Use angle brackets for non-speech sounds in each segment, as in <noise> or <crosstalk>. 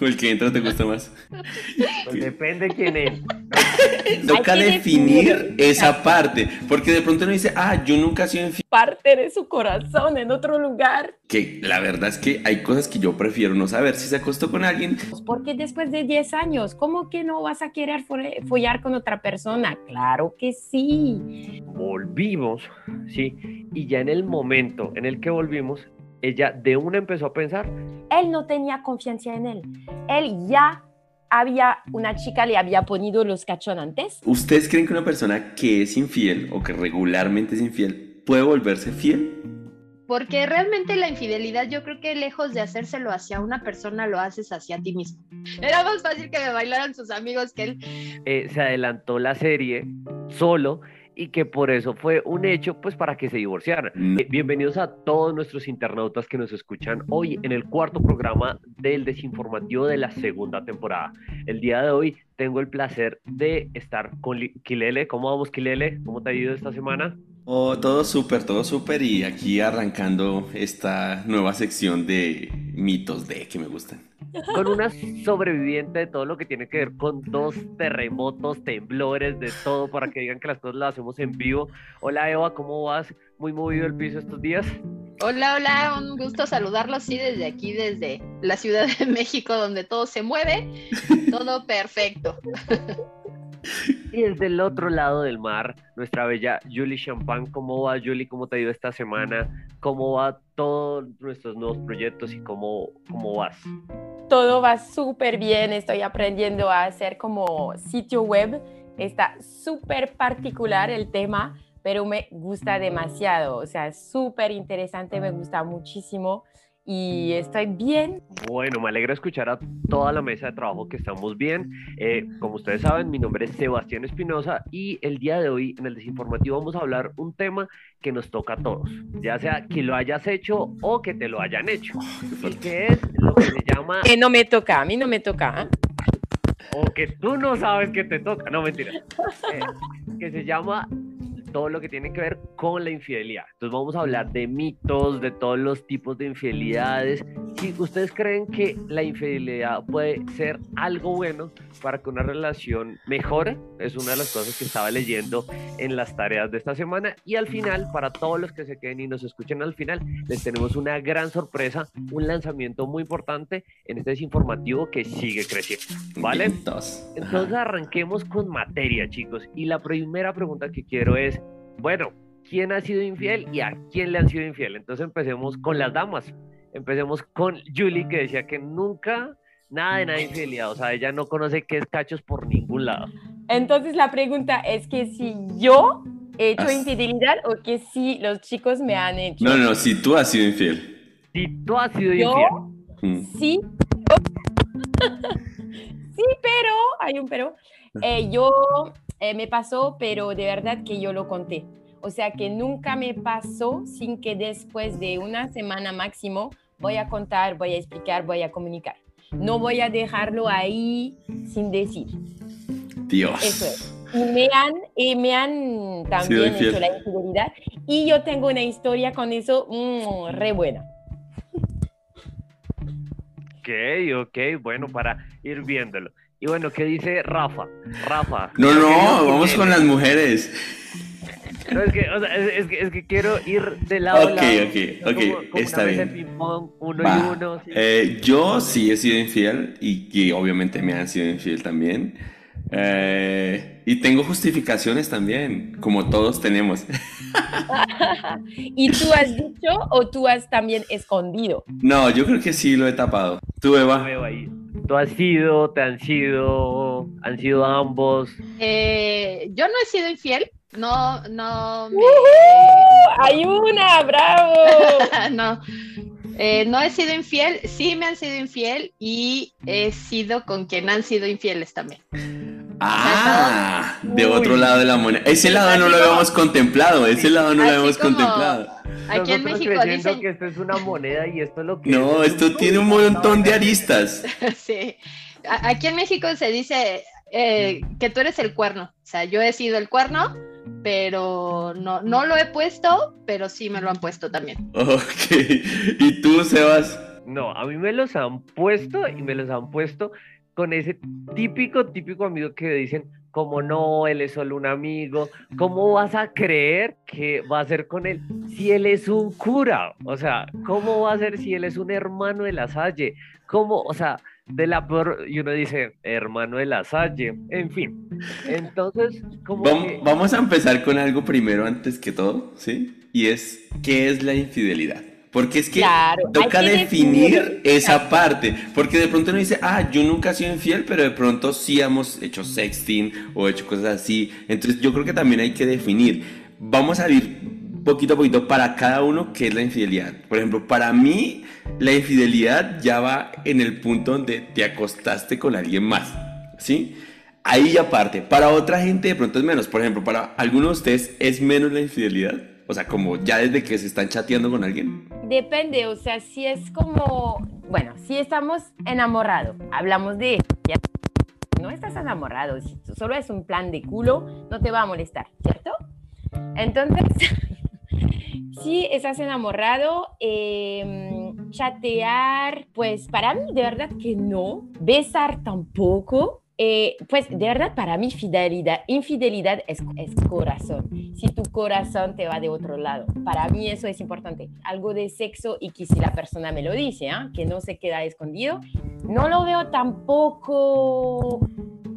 ¿O <laughs> el que entra te gusta más? Pues depende quién es. <laughs> Toca que definir definir. esa parte, porque de pronto uno dice, ah, yo nunca he sido infiel. Parte de su corazón en otro lugar. Que la verdad es que hay cosas que yo prefiero no saber. Si se acostó con alguien, Porque después de 10 años, ¿cómo que no vas a querer fo- follar con otra persona? Claro que sí. Volvimos, ¿sí? Y ya en el momento en el que volvimos, ella de una empezó a pensar, Él no tenía confianza en él. Él ya había, una chica le había ponido los cachón antes. ¿ustedes creen que una persona que es infiel o que regularmente es infiel puede volverse fiel? Porque realmente la infidelidad, yo creo que lejos de hacérselo hacia una persona, lo haces hacia ti mismo. Era más fácil que me bailaran sus amigos que él. eh, se adelantó la serie solo y que por eso fue un hecho, pues para que se divorciaran. No. Eh, Bienvenidos a todos nuestros internautas que nos escuchan hoy en el cuarto programa del desinformativo de la segunda temporada. El día de hoy tengo el placer de estar con Kilele. ¿Cómo vamos, Kilele? ¿Cómo te ha ido esta semana? Oh, todo súper, todo súper. Y aquí arrancando esta nueva sección de mitos de que me gustan. Con una sobreviviente de todo lo que tiene que ver con dos terremotos, temblores, de todo, para que digan que las cosas las hacemos en vivo. Hola Eva, ¿cómo vas? Muy movido el piso estos días. Hola, hola, un gusto saludarlos, sí, desde aquí, desde la Ciudad de <laughs> México, donde todo se mueve, todo perfecto. <laughs> <laughs> Y desde el otro lado del mar, nuestra bella Julie Champagne. ¿Cómo va, Julie? ¿Cómo te ha ido esta semana? ¿Cómo va todos nuestros nuevos proyectos y cómo, cómo vas? Todo va súper bien. Estoy aprendiendo a hacer como sitio web. Está súper particular el tema, pero me gusta demasiado. O sea, súper interesante, me gusta muchísimo y estoy bien. Bueno, me alegra escuchar a toda la mesa de trabajo que estamos bien. Eh, como ustedes saben, mi nombre es Sebastián Espinosa y el día de hoy en el desinformativo vamos a hablar un tema que nos toca a todos, ya sea que lo hayas hecho o que te lo hayan hecho, y que es lo que se llama Que no me toca, a mí no me toca. ¿eh? o que tú no sabes que te toca, no mentira, Eh, que se llama todo lo que tiene que ver con la infidelidad. Entonces vamos a hablar de mitos, de todos los tipos de infidelidades. Si ustedes creen que la infidelidad puede ser algo bueno para que una relación mejore, es una de las cosas que estaba leyendo en las tareas de esta semana. Y al final, para todos los que se queden y nos escuchen al final, les tenemos una gran sorpresa, un lanzamiento muy importante en este desinformativo que sigue creciendo. ¿Vale? Entonces arranquemos con materia, chicos. Y la primera pregunta que quiero es, bueno, ¿quién ha sido infiel y a quién le han sido infiel? Entonces empecemos con las damas. Empecemos con Julie, que decía que nunca, nada de nada de infidelidad. O sea, ella no conoce qué es cachos por ningún lado. Entonces la pregunta es que si yo he hecho Ah. infidelidad o que si los chicos me han hecho. No, no, si tú has sido infiel. Si tú has sido Yo, infiel, Mm. sí. Sí, pero, hay un pero. Eh, yo eh, me pasó, pero de verdad que yo lo conté. O sea que nunca me pasó sin que después de una semana máximo voy a contar, voy a explicar, voy a comunicar. No voy a dejarlo ahí sin decir. Dios. Eso es. Y me han, y me han también hecho la infidelidad. Y yo tengo una historia con eso mm, re buena. Ok, ok, bueno, para ir viéndolo. Y bueno, ¿qué dice Rafa? Rafa. No, no, vamos que- con las mujeres. No, es, que, o sea, es, es que, es que quiero ir de lado a Ok, lado. ok, ok, como- como está bien. ping-pong, uno Va. y uno. sí. Eh, yo sí he sido infiel y, y obviamente me han sido infiel también. Eh, y tengo justificaciones también, como todos tenemos. <laughs> ¿Y tú has dicho o tú has también escondido? No, yo creo que sí lo he tapado. ¿Tú, Eva? Veo ahí. Tú has sido, te han sido, han sido ambos. Eh, yo no he sido infiel, no, no, me- ¡Hay una! ¡Bravo! <laughs> no, Eh, no he sido infiel, sí me han sido infiel y he sido con quien han sido infieles también. Ah, de Uy. otro lado de la moneda. Ese lado no lo habíamos contemplado, ese lado no lo habíamos como- contemplado. Aquí en México dicen, que esto es una moneda y esto es lo que No, es, es esto tiene un montón de aristas. <laughs> sí, aquí en México se dice eh, que tú eres el cuerno, o sea, yo he sido el cuerno, pero no, no lo he puesto, pero sí me lo han puesto también. Ok. ¿Y tú, Sebas? No, a mí me los han puesto y me los han puesto con ese típico, típico amigo que dicen, como no, él es solo un amigo, ¿cómo vas a creer que va a ser con él si él es un cura? O sea, ¿cómo va a ser si él es un hermano de la Salle? ¿Cómo? O sea, de la peor, y uno dice, hermano de la Salle, en fin. Entonces, como vamos, a empezar con algo primero antes que todo, ¿sí? Y es, ¿qué es la infidelidad? Porque es que toca definir, esa parte. Porque de pronto uno dice, ah, yo nunca he sido infiel, pero de pronto sí hemos hecho sexting o hecho cosas así. Entonces yo creo que también hay que definir. Vamos a ir poquito a poquito para cada uno qué es la infidelidad. Por ejemplo, para mí la infidelidad ya va en el punto donde te acostaste con alguien más. ¿Sí? Ahí ya parte. Para otra gente de pronto es menos. Por ejemplo, para algunos de ustedes es menos la infidelidad. O sea, como ya desde que se están chateando con alguien. Depende, o sea, si es como, bueno, si estamos enamorados, hablamos de, no estás enamorado, si solo es un plan de culo, no te va a molestar, ¿cierto? Entonces, <laughs> si estás enamorado, em, chatear, pues para mí de verdad que no, besar tampoco, eh, pues de verdad para mí fidelidad, infidelidad es, es, corazón. Si tu corazón te va de otro lado, para mí eso es importante. Algo de sexo y que si la persona me lo dice, ¿ah? que no se queda escondido, no lo veo tampoco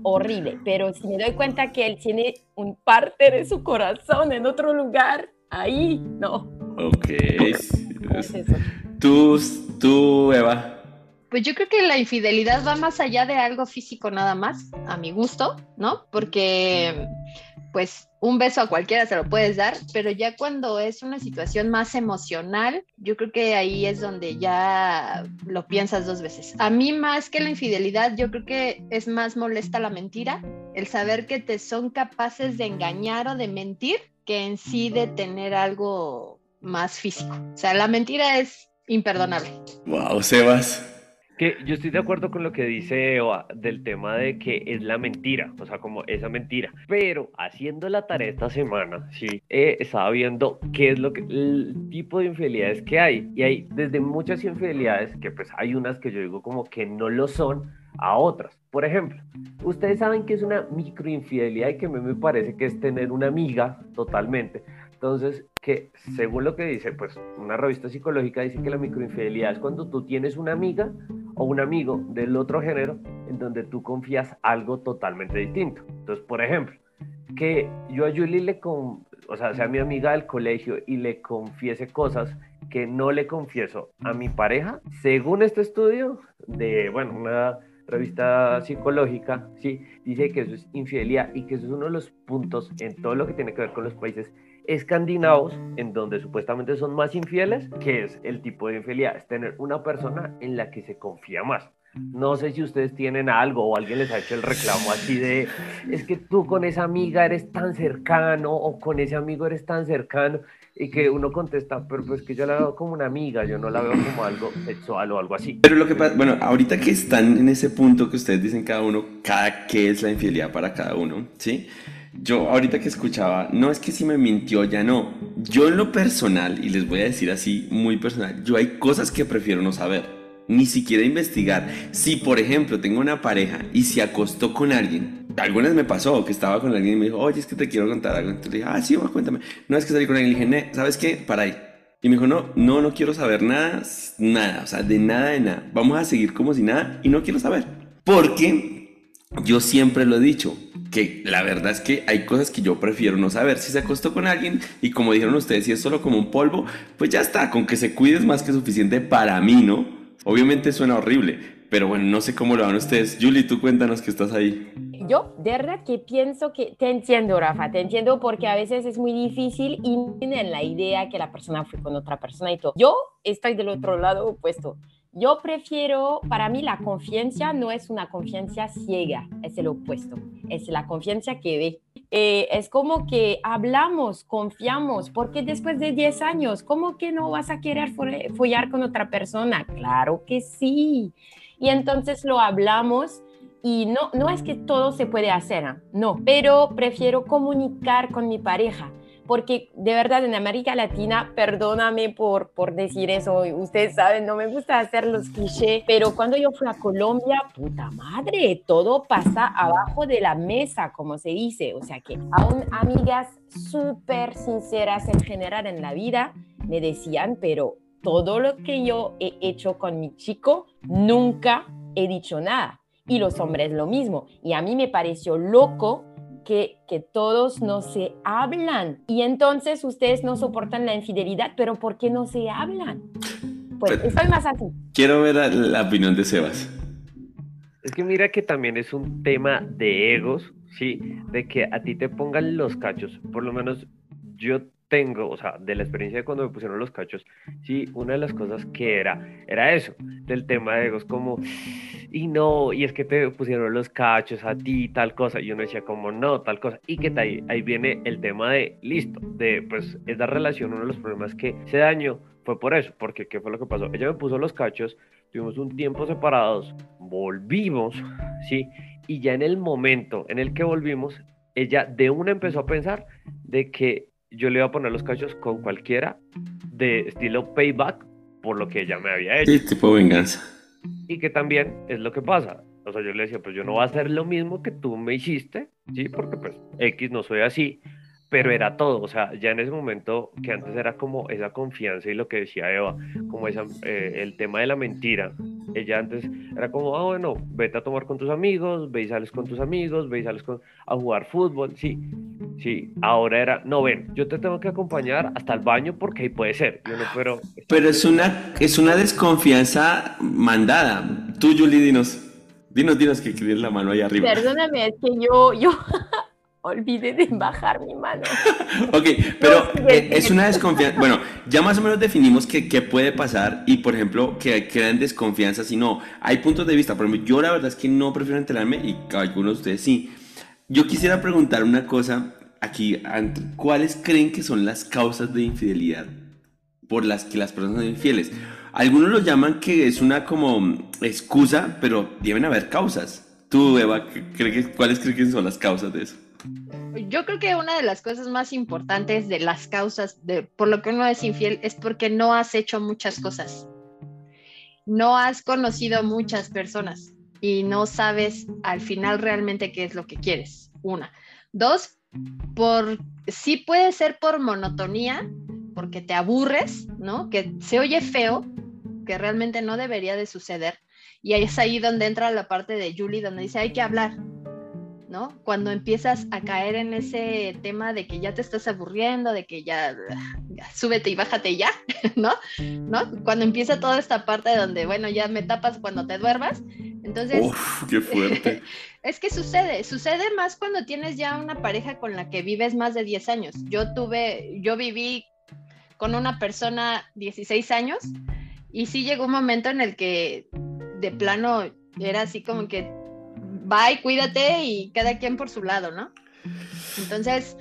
horrible, pero si me doy cuenta que él tiene un parte de su corazón en otro lugar, ahí no. Ok. Tú, tú, Eva. Pues yo creo que la infidelidad va más allá de algo físico nada más, a mi gusto, ¿no? Porque pues un beso a cualquiera se lo puedes dar, pero ya cuando es una situación más emocional, yo creo que ahí es donde ya lo piensas dos veces. A mí más que la infidelidad, yo creo que es más molesta la mentira, el saber que te son capaces de engañar o de mentir, que en sí de tener algo más físico. O sea, la mentira es imperdonable. Wow, Sebas. Que yo estoy de acuerdo con lo que dice Eva del tema de que es la mentira, o sea, como esa mentira. Pero haciendo la tarea esta semana, sí, he estado viendo qué es lo que, el tipo de infidelidades que hay. Y hay desde muchas infidelidades, que pues hay unas que yo digo como que no lo son, a otras. Por ejemplo, ustedes saben que es una microinfidelidad y que a mí me parece que es tener una amiga totalmente. Entonces, que según lo que dice, pues una revista psicológica dice que la microinfidelidad es cuando tú tienes una amiga o un amigo del otro género en donde tú confías algo totalmente distinto. Entonces, por ejemplo, que yo a Julie le con, o sea, sea mi amiga del colegio y le confiese cosas que no le confieso a mi pareja, según este estudio de, bueno, una revista psicológica, sí, dice que eso es infidelidad y que eso es uno de los puntos en todo lo que tiene que ver con los países escandinavos, en donde supuestamente son más infieles, que es el tipo de infidelidad, es tener una persona en la que se confía más. No sé si ustedes tienen algo o alguien les ha hecho el reclamo así de, es que tú con esa amiga eres tan cercano o con ese amigo eres tan cercano y que uno contesta, pero pues que yo la veo como una amiga, yo no la veo como algo sexual o algo así. Pero lo que pasa, bueno, ahorita que están en ese punto que ustedes dicen cada uno, cada qué es la infidelidad para cada uno, ¿sí? Yo ahorita que escuchaba, no es que si me mintió, ya no. Yo en lo personal, y les voy a decir así, muy personal, yo hay cosas que prefiero no saber, ni siquiera investigar. Si por ejemplo tengo una pareja y se acostó con alguien, algunas me pasó que estaba con alguien y me dijo, oye, es que te quiero contar algo. Entonces le dije, ah, sí, va, cuéntame. No es que salí con alguien le dije, ¿sabes qué? Para ahí. Y me dijo, no, no, no quiero saber nada, nada, o sea, de nada, de nada. Vamos a seguir como si nada y no quiero saber. Porque yo siempre lo he dicho, que la verdad es que hay cosas que yo prefiero no saber. Si se acostó con alguien y como dijeron ustedes, si es solo como un polvo, pues ya está, con que se cuide más que suficiente para mí, ¿no? Obviamente suena horrible, pero bueno, no sé cómo lo van ustedes. Julie, tú cuéntanos que estás ahí. Yo, de verdad que pienso que te entiendo, Rafa, te entiendo porque a veces es muy difícil y tienen la idea que la persona fue con otra persona y todo. Yo estoy del otro lado opuesto. Yo prefiero, para mí la confianza no es una confianza ciega, es el opuesto, es la confianza que ve. Eh, es como que hablamos, confiamos, porque después de 10 años, ¿cómo que no vas a querer follar con otra persona? Claro que sí. Y entonces lo hablamos y no, no es que todo se puede hacer, ¿ah? no, pero prefiero comunicar con mi pareja porque de verdad en América Latina, perdóname por, por decir eso, ustedes saben, no me gusta hacer los clichés, pero cuando yo fui a Colombia, puta madre, todo pasa abajo de la mesa, como se dice, o sea que aún amigas súper sinceras en general en la vida me decían, pero todo lo que yo he hecho con mi chico, nunca he dicho nada. Y los hombres lo mismo. Y a mí me pareció loco que, que, todos no se hablan. Y entonces ustedes no soportan la infidelidad, pero ¿por qué no se hablan? Pues estoy más así. Quiero ver la opinión de Sebas. Es que mira que también es un tema de egos, ¿sí? De que a ti te pongan los cachos. Por lo menos yo tengo, o sea, de la experiencia de cuando me pusieron los cachos, sí, una de las cosas que era, era eso, del tema de egos, como, y no, y es que te pusieron los cachos a ti, tal cosa, y uno decía como, no, tal cosa, y que ahí, ahí viene el tema de, listo, de, pues, esa relación, uno de los problemas que se dañó fue por eso, porque ¿qué fue lo que pasó? Ella me puso los cachos, tuvimos un tiempo separados, volvimos, ¿sí? Y ya en el momento en el que volvimos, ella de una empezó a pensar de que yo le iba a poner los cachos con cualquiera de estilo payback por lo que ella me había hecho. Sí, tipo venganza. Y que también es lo que pasa. O sea, yo le decía, pues yo no voy a hacer lo mismo que tú me hiciste, ¿sí? Porque pues X no soy así, pero era todo, o sea, ya en ese momento que antes era como esa confianza y lo que decía Eva, como esa, eh, el tema de la mentira, ella antes era como, ah, bueno, vete a tomar con tus amigos, ve y sales con tus amigos, ve y sales con, a jugar fútbol, sí, sí, ahora era, no, ven, yo te tengo que acompañar hasta el baño porque ahí puede ser, yo no pero... <laughs> Pero es una, es una desconfianza mandada. Tú, Julie, dinos, dinos, dinos que tienes la mano ahí arriba. Perdóname, es que yo, yo... <laughs> olvide de bajar mi mano. <laughs> ok, pero es una desconfianza. Bueno, ya más o menos definimos qué puede pasar y, por ejemplo, que quedan desconfianza si no. Hay puntos de vista. Por ejemplo, yo la verdad es que no prefiero enterarme y algunos de ustedes sí. Yo quisiera preguntar una cosa aquí. ¿Cuáles creen que son las causas de infidelidad por las que las personas son infieles? Algunos lo llaman que es una como excusa, pero deben haber causas. Tú, Eva, ¿cuáles crees que son las causas de eso? Yo creo que una de las cosas más importantes de las causas de por lo que uno es infiel es porque no has hecho muchas cosas. No has conocido muchas personas y no sabes al final realmente qué es lo que quieres. Una. Dos, por sí puede ser por monotonía, porque te aburres, ¿no? Que se oye feo, que realmente no debería de suceder. Y es ahí donde entra la parte de Julie, donde dice, hay que hablar, cuando empiezas a caer en ese tema de que ya te estás aburriendo, de que ya, súbete y bájate ya, <laughs> ¿no? ¿no? Cuando empieza toda esta parte donde, bueno, ya me tapas cuando te duermas. Entonces, Uf, qué fuerte. <laughs> es que sucede, sucede más cuando tienes ya una pareja con la que vives más de 10 años. Yo tuve, yo viví con una persona 16 años y sí llegó un momento en el que de plano era así como que bye, cuídate y cada quien por su lado, ¿no? Entonces,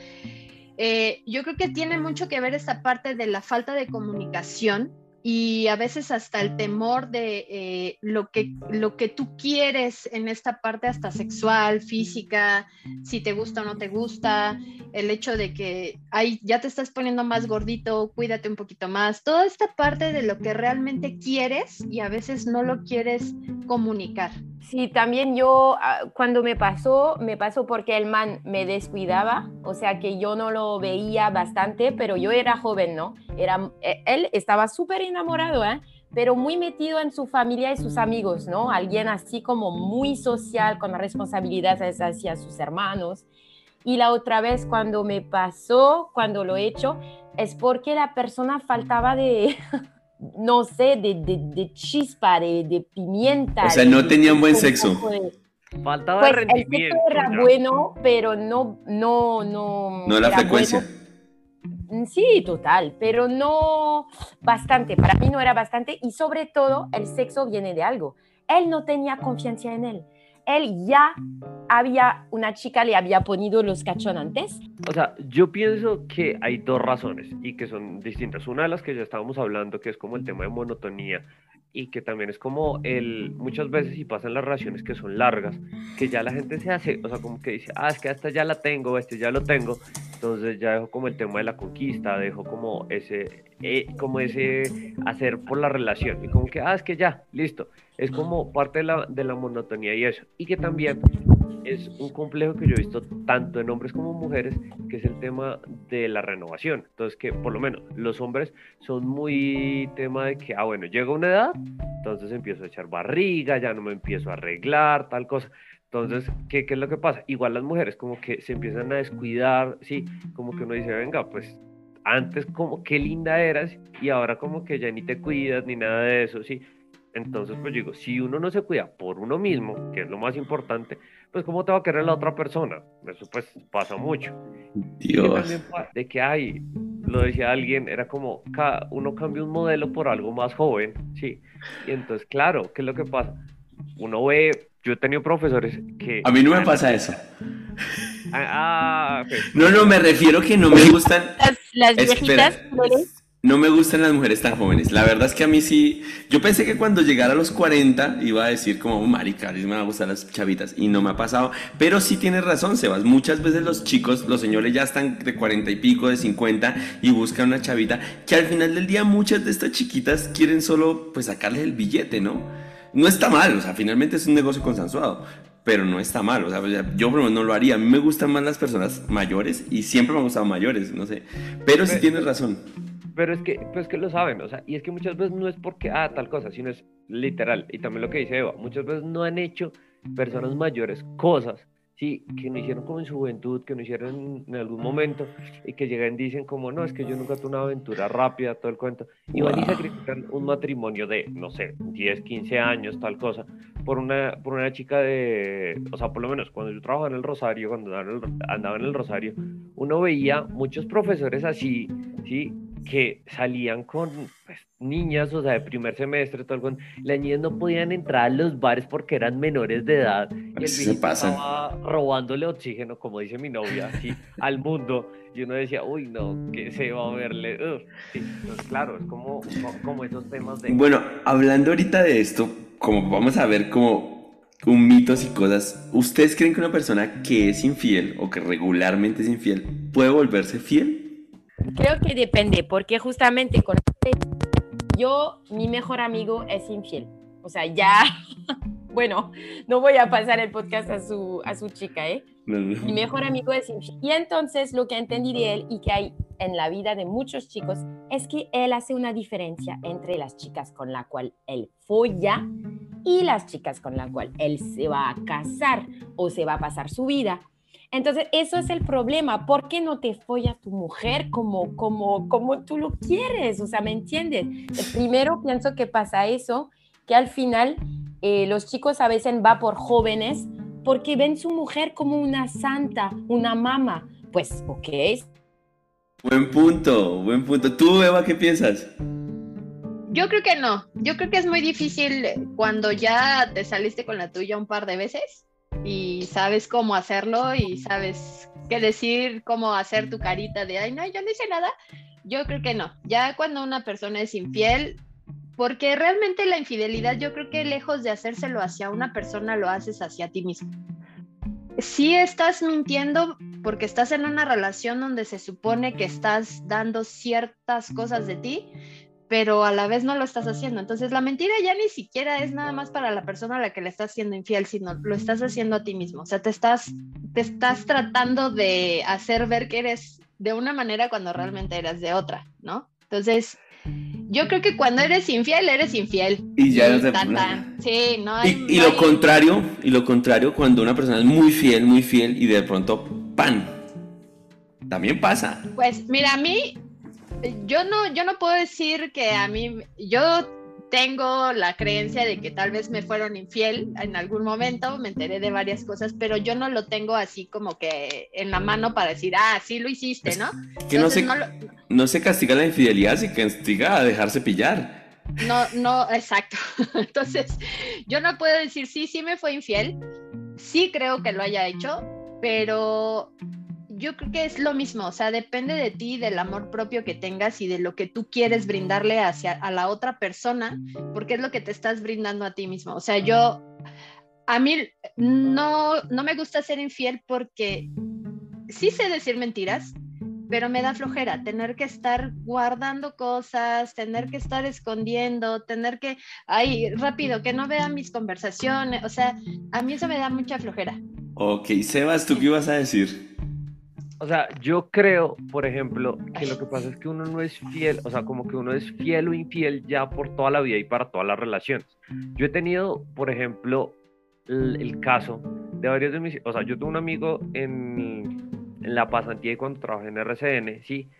eh, yo creo que tiene mucho que ver esta parte de la falta de comunicación y a veces hasta el temor de eh, lo, que, lo que tú quieres en esta parte hasta sexual, física, si te gusta o no te gusta, el hecho de que ay, ya te estás poniendo más gordito, cuídate un poquito más, toda esta parte de lo que realmente quieres y a veces no lo quieres comunicar. Sí, también yo ah, cuando me pasó, me pasó porque el man me descuidaba, o sea que yo no lo veía bastante, pero yo era joven, ¿no? Era, e, él estaba súper enamorado, ¿eh? pero muy metido en su familia y sus amigos, ¿no? Alguien así como muy social, con responsabilidades hacia sus hermanos. Y la otra vez cuando me pasó, cuando lo he hecho, es porque la persona faltaba de, <laughs> no sé, de, de, chispa, de, pimienta. O sea, no tenían buen sexo. Faltaba pues, rendimiento. El sexo era bueno, pero no, no, no. No la frecuencia. Sí, total, pero no bastante. Para mí no era bastante y sobre todo el sexo viene de algo. Él no tenía confianza en él él ya había, una chica le había ponido los cachonantes. O sea, yo pienso que hay dos razones y que son distintas. Una de las que ya estábamos hablando, que es como el tema de monotonía y que también es como el, muchas veces y pasan las relaciones que son largas, que ya la gente se hace, o sea, como que dice, ah, es que hasta ya la tengo, este ya lo tengo, entonces ya dejo como el tema de la conquista, dejo como ese, eh, como ese hacer por la relación, y como que, ah, es que ya, listo, es como parte de la, de la monotonía y eso, y que también es un complejo que yo he visto tanto en hombres como mujeres, que es el tema de la renovación. Entonces, que por lo menos los hombres son muy tema de que, ah, bueno, llega una edad, entonces empiezo a echar barriga, ya no me empiezo a arreglar, tal cosa. Entonces, ¿qué, ¿qué, es lo que pasa? Igual las mujeres como que se empiezan a descuidar, ¿sí? Como que uno dice, venga, pues antes como qué linda eras y ahora como que ya ni te cuidas ni nada de eso, ¿sí? Entonces, pues digo, si uno no se cuida por uno mismo, que es lo más importante, pues ¿cómo te va a querer la otra persona? Eso pues pasa mucho. Dios. de que hay, lo decía alguien, era como, uno cambia un modelo por algo más joven, ¿sí? Y entonces, claro, ¿qué es lo que pasa? Uno ve, yo he tenido profesores que... A mí no me pasa eso. Ah, ah No, no, me refiero que no me gustan... Las, viejitas... No me gustan las mujeres tan jóvenes. La verdad es que a mí sí. Yo pensé que cuando llegara a los 40 iba a decir como, oh, marica, me van a gustar las chavitas. Y no me ha pasado. Pero sí tienes razón, Sebas. Muchas veces los chicos, los señores ya están de 40 y pico, de 50 y buscan una chavita que al final del día muchas de estas chiquitas quieren solo pues sacarle el billete, ¿no? No está mal, o sea, finalmente es un negocio consensuado pero no está mal. O sea, yo por lo menos no lo haría. A mí me gustan más las personas mayores y siempre me han gustado mayores, no sé. Pero sí tienes razón. Pero es que, pues que lo saben, o sea, y es que muchas veces no es porque, ah, tal cosa, sino es literal. Y también lo que dice Eva, muchas veces no han hecho personas mayores cosas, sí, que no hicieron como en su juventud, que no hicieron en algún momento, y que llegan y dicen como, no, es que yo nunca tuve una aventura rápida, todo el cuento, y van y sacrifican un matrimonio de, no sé, 10, 15 años, tal cosa, por una, por una chica de, o sea, por lo menos cuando yo trabajaba en el Rosario, cuando andaba en el Rosario, uno veía muchos profesores así, sí, que salían con pues, niñas, o sea, de primer semestre, todo el las niñas no podían entrar a los bares porque eran menores de edad y el se estaba robándole oxígeno, como dice mi novia, así, <laughs> al mundo. Y uno decía, uy, no, que se va a verle. entonces, claro, es como, como esos temas de. Bueno, hablando ahorita de esto, como vamos a ver como un mitos y cosas, ¿ustedes creen que una persona que es infiel o que regularmente es infiel puede volverse fiel? Creo que depende, porque justamente con yo, mi mejor amigo es infiel. O sea, ya, <laughs> bueno, no voy a pasar el podcast a su, a su chica, ¿eh? Mi mejor amigo es infiel. Y entonces lo que entendí de él y que hay en la vida de muchos chicos es que él hace una diferencia entre las chicas con la cual él folla y las chicas con la cual él se va a casar o se va a pasar su vida entonces, eso es el problema. ¿Por qué no te follas tu mujer como, como, como tú lo quieres? O sea, ¿me entiendes? Primero pienso que pasa eso, que al final eh, los chicos a veces van por jóvenes porque ven su mujer como una santa, una mama. Pues, ok. Buen punto, buen punto. ¿Tú, Eva, qué piensas? Yo creo que no. Yo creo que es muy difícil cuando ya te saliste con la tuya un par de veces y sabes cómo hacerlo y sabes qué decir, cómo hacer tu carita de, ay, no, yo no hice nada. Yo creo que no. Ya cuando una persona es infiel, porque realmente la infidelidad yo creo que lejos de hacérselo hacia una persona, lo haces hacia ti mismo. Si estás mintiendo porque estás en una relación donde se supone que estás dando ciertas cosas de ti, pero a la vez no lo estás haciendo. Entonces la mentira ya ni siquiera es nada más para la persona a la que le estás siendo infiel, sino lo estás haciendo a ti mismo. O sea, te estás, te estás tratando de hacer ver que eres de una manera cuando realmente eres de otra, ¿no? Entonces, yo creo que cuando eres infiel, eres infiel. Y ya no te... Sí, no. y, y lo contrario, y lo contrario, cuando una persona es muy fiel, muy fiel, y de pronto, ¡pan! También pasa. Pues mira, a mí yo no, yo no puedo decir que a mí, yo tengo la creencia de que tal vez me fueron infiel en algún momento, me enteré de varias cosas, pero yo no lo tengo así como que en la mano para decir, ah, sí lo hiciste, ¿no? Que no se, no, se castiga la infidelidad, se castiga a dejarse pillar. No, no, exacto. <laughs> Entonces, yo no puedo decir, sí, sí me fue infiel, sí creo que lo haya hecho, pero yo creo que es lo mismo, o sea, depende de ti, del amor propio que tengas y de lo que tú quieres brindarle hacia a la otra persona, porque es lo que te estás brindando a ti mismo. O sea, yo, a mí no, no me gusta ser infiel porque sí sé decir mentiras, pero me da flojera tener que estar guardando cosas, tener que estar escondiendo, tener que, ay, rápido, que no vean mis conversaciones, o sea, a mí eso me da mucha flojera. Ok, Sebas, ¿tú qué ibas a decir? O sea, yo creo, por ejemplo, que lo que pasa es que uno no es fiel, o sea, como que uno es fiel o infiel ya por toda la vida y para todas las relaciones. Yo he tenido, por ejemplo, el, caso de varios de mis, o sea, yo tengo un amigo en, en la pasantía y cuando trabajé en RCN, sí,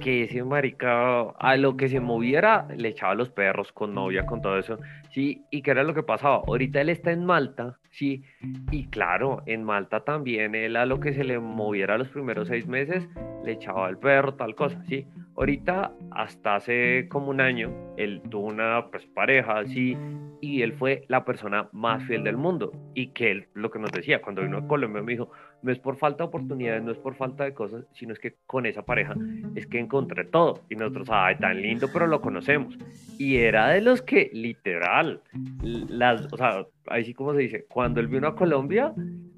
que ese marica a lo que se moviera le echaba los perros con novia, con todo eso, sí, y qué era lo que pasaba. Ahorita él está en Malta, sí, y claro, en Malta también él a lo que se le moviera los primeros seis meses le echaba el perro, tal cosa, sí. Ahorita, hasta hace como un año, él tuvo una pues, pareja, sí, y él fue la persona más fiel del mundo. Y que él, lo que nos decía, cuando vino a Colombia, me dijo, no es por falta de oportunidades, no es por falta de cosas, sino es que con esa pareja es que encontré todo. Y nosotros, ay, tan lindo, pero lo conocemos. Y era de los que, literal, las, o sea, ahí sí como se dice, cuando él vino a Colombia,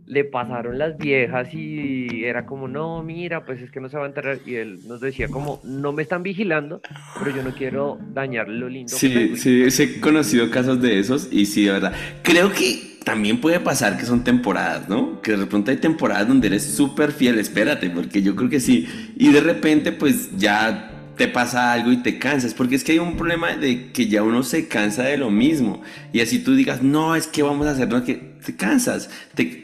le pasaron las viejas y era como, no, mira, pues es que no se va a enterar. Y él nos decía como, no me están vigilando, pero yo no quiero dañar lo lindo. Sí, sí, he conocido casos de esos y sí, de verdad. Creo que también puede pasar que son temporadas, ¿no? Que de repente hay temporadas donde eres súper fiel, espérate, porque yo creo que sí. Y de repente pues ya te pasa algo y te cansas, porque es que hay un problema de que ya uno se cansa de lo mismo. Y así tú digas, no, es que vamos a hacer, no, que te cansas.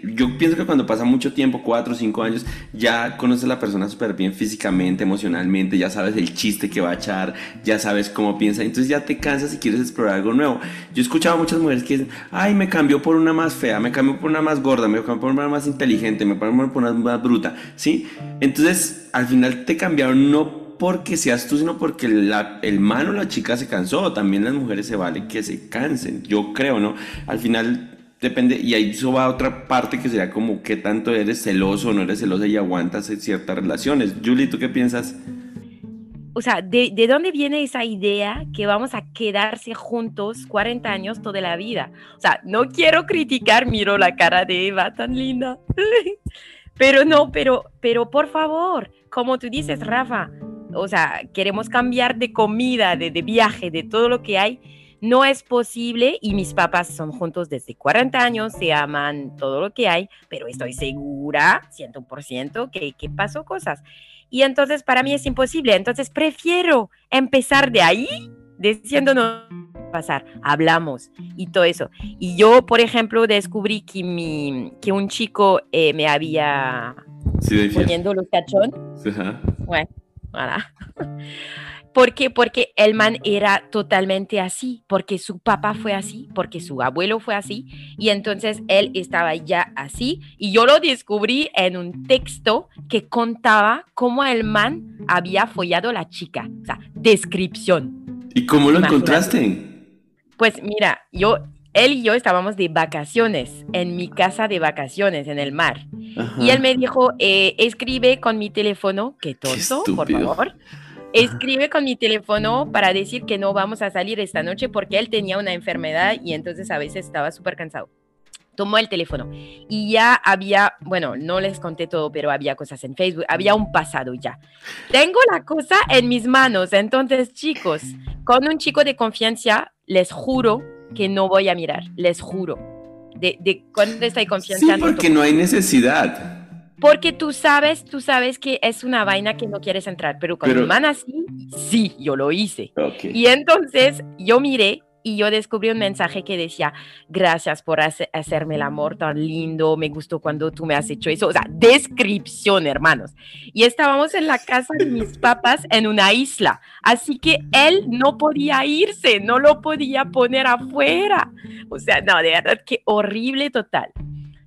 yo pienso que cuando pasa mucho tiempo, cuatro o cinco años, ya conoces a la persona súper bien físicamente, emocionalmente, ya sabes el chiste que va a echar, ya sabes cómo piensa, entonces ya te cansas y quieres explorar algo nuevo. Yo he escuchado muchas mujeres que dicen, ay, me cambió por una más fea, me cambió por una más gorda, me cambió por una más inteligente, me cambió por una más bruta, ¿sí? Entonces, al final te cambiaron no porque seas tú, sino porque la, el man o la chica se cansó. También las mujeres se vale que se cansen, yo creo, ¿no? Al final depende, y ahí eso va a otra parte que sería como qué tanto eres celoso o no eres celosa y aguantas ciertas relaciones. Julie, ¿tú qué piensas? O sea, ¿de, ¿de, dónde viene esa idea que vamos a quedarse juntos 40 años toda la vida? O sea, no quiero criticar, miro la cara de Eva tan linda. <laughs> pero no, pero, pero por favor, como tú dices, Rafa, o sea, queremos cambiar de comida, de, de viaje, de todo lo que hay no es posible y mis papás son juntos desde 40 años, se aman todo lo que hay, pero estoy segura, 100%, que, que pasó cosas. Y entonces para mí es imposible, entonces prefiero empezar de ahí diciendo no pasar, hablamos y todo eso. Y yo, por ejemplo, descubrí que, mi, que un chico eh, me había poniendo los cachón. Bueno, voilà. ¿Por qué? Porque el man era totalmente así, porque su papá fue así, porque su abuelo fue así, y entonces él estaba ya así, y yo lo descubrí en un texto que contaba cómo el man había follado a la chica, o sea, descripción. ¿Y cómo lo encontraste? Pues mira, yo, él y yo estábamos de vacaciones, en mi casa de vacaciones, en el mar. Y él me dijo, eh, escribe con mi teléfono, que tonto, por favor escribe con mi teléfono para decir que no vamos a salir esta noche porque él tenía una enfermedad y entonces a veces estaba súper cansado. Tomó el teléfono y ya había, bueno, no les conté todo, pero había cosas en Facebook, había un pasado ya. Tengo la cosa en mis manos, entonces chicos, con un chico de confianza, les juro que no voy a mirar, les juro. De, de cuando estoy confianza. Sí, porque no hay necesidad. Porque tú sabes, tú sabes que es una vaina que no quieres entrar, pero con mi hermana sí, sí, yo lo hice. Y entonces yo miré y yo descubrí un mensaje que decía, gracias por hacerme el amor tan lindo, me gustó cuando tú me has hecho eso, o sea, descripción, hermanos. Y estábamos en la casa de mis <laughs> papás en una isla, así que él no podía irse, no lo podía poner afuera. O sea, no, de verdad que horrible total.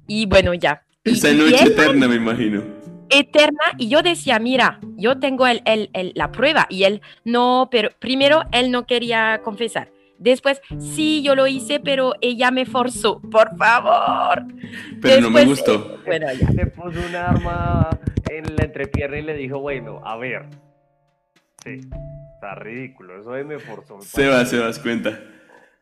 Y bueno, ya, esa noche eterna, me imagino. Eterna, y yo decía, mira, yo tengo el, el, la prueba, y él no, pero primero él no quería confesar. Después, sí, yo lo hice, pero ella me forzó, por favor. Pero no me Después, gustó. eh, bueno, ya. Le puso un arma en la entrepierna y le dijo, bueno, a ver. Sí, está ridículo. Eso de me forzó. me Sebas, parece- Sebas, cuenta.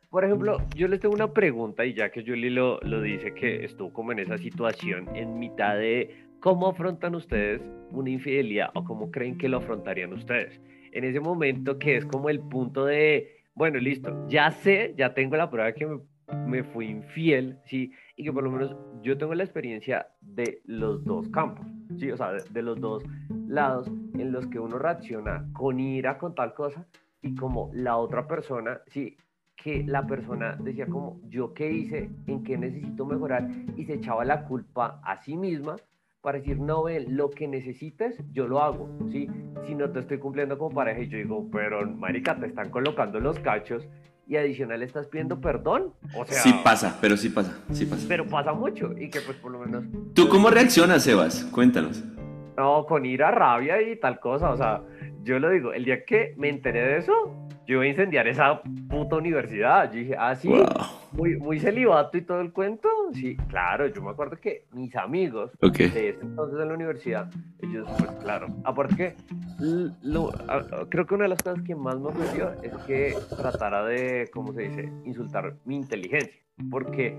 Por ejemplo, yo les tengo una pregunta y ya que Julie lo, lo dice que estuvo como en esa situación en mitad de cómo afrontan ustedes una infidelidad o cómo creen que lo afrontarían ustedes. En ese momento que es como el punto de, bueno, listo, ya sé, ya tengo la prueba que me, me fui infiel, ¿sí? Y que por lo menos yo tengo la experiencia de los dos campos, ¿sí? O sea, de, de los dos lados en los que uno reacciona con ira con tal cosa y como la otra persona, sí, que la persona decía como, yo qué hice, en qué necesito mejorar, y se echaba la culpa a sí misma para decir, no, ven, lo que necesites, yo lo hago, ¿sí? Si no te estoy cumpliendo como pareja, y yo digo, pero, marica, te están colocando los cachos, y adicional estás pidiendo perdón, o sea... Sí pasa, pero sí pasa, sí pasa. Pero pasa mucho, y que pues por lo menos... ¿Tú cómo reaccionas, Sebas? Cuéntanos. No, con ira, rabia y tal cosa. O sea, yo lo digo, el día que me enteré de eso, yo iba a incendiar esa puta universidad. Yo dije, ah, sí, Wow. muy, muy celibato y todo el cuento. Sí, claro, yo me acuerdo que mis amigos Ok. de ese entonces en la universidad, ellos, pues claro, aparte que l- lo- creo que una de las cosas que más me ofendió es que tratara de, ¿cómo se dice?, insultar mi inteligencia, porque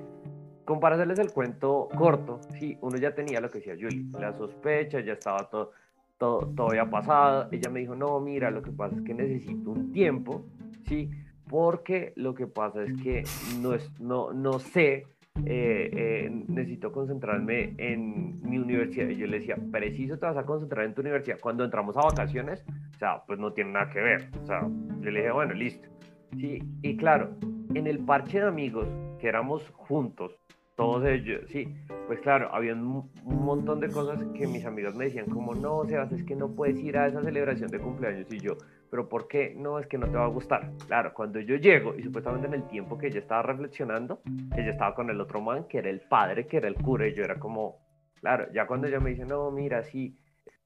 como para hacerles el cuento corto, sí, uno ya tenía lo que decía Julie, la sospecha, ya estaba todo, todo, todo había pasado, ella me dijo, no, mira, lo que pasa es que necesito un tiempo, sí, porque lo que pasa es que no, es, no, no sé, eh, eh, necesito concentrarme en mi universidad. Y yo le decía, preciso te vas a concentrar en tu universidad. Cuando entramos a vacaciones, o sea, pues no tiene nada que ver. O sea, yo le dije, bueno, listo. Sí, y claro, en el parche de amigos que éramos juntos, todos ellos, sí, pues claro, había un, un montón de cosas que mis amigos me decían como, no, Sebas, es que no puedes ir a esa celebración de cumpleaños y yo, pero ¿por qué? No, es que no te va a gustar. Claro, cuando yo llego y supuestamente en el tiempo que ella estaba reflexionando, ella estaba con el otro man, que era el padre, que era el cura, y yo era como, claro, ya cuando ella me dice, no, mira, sí,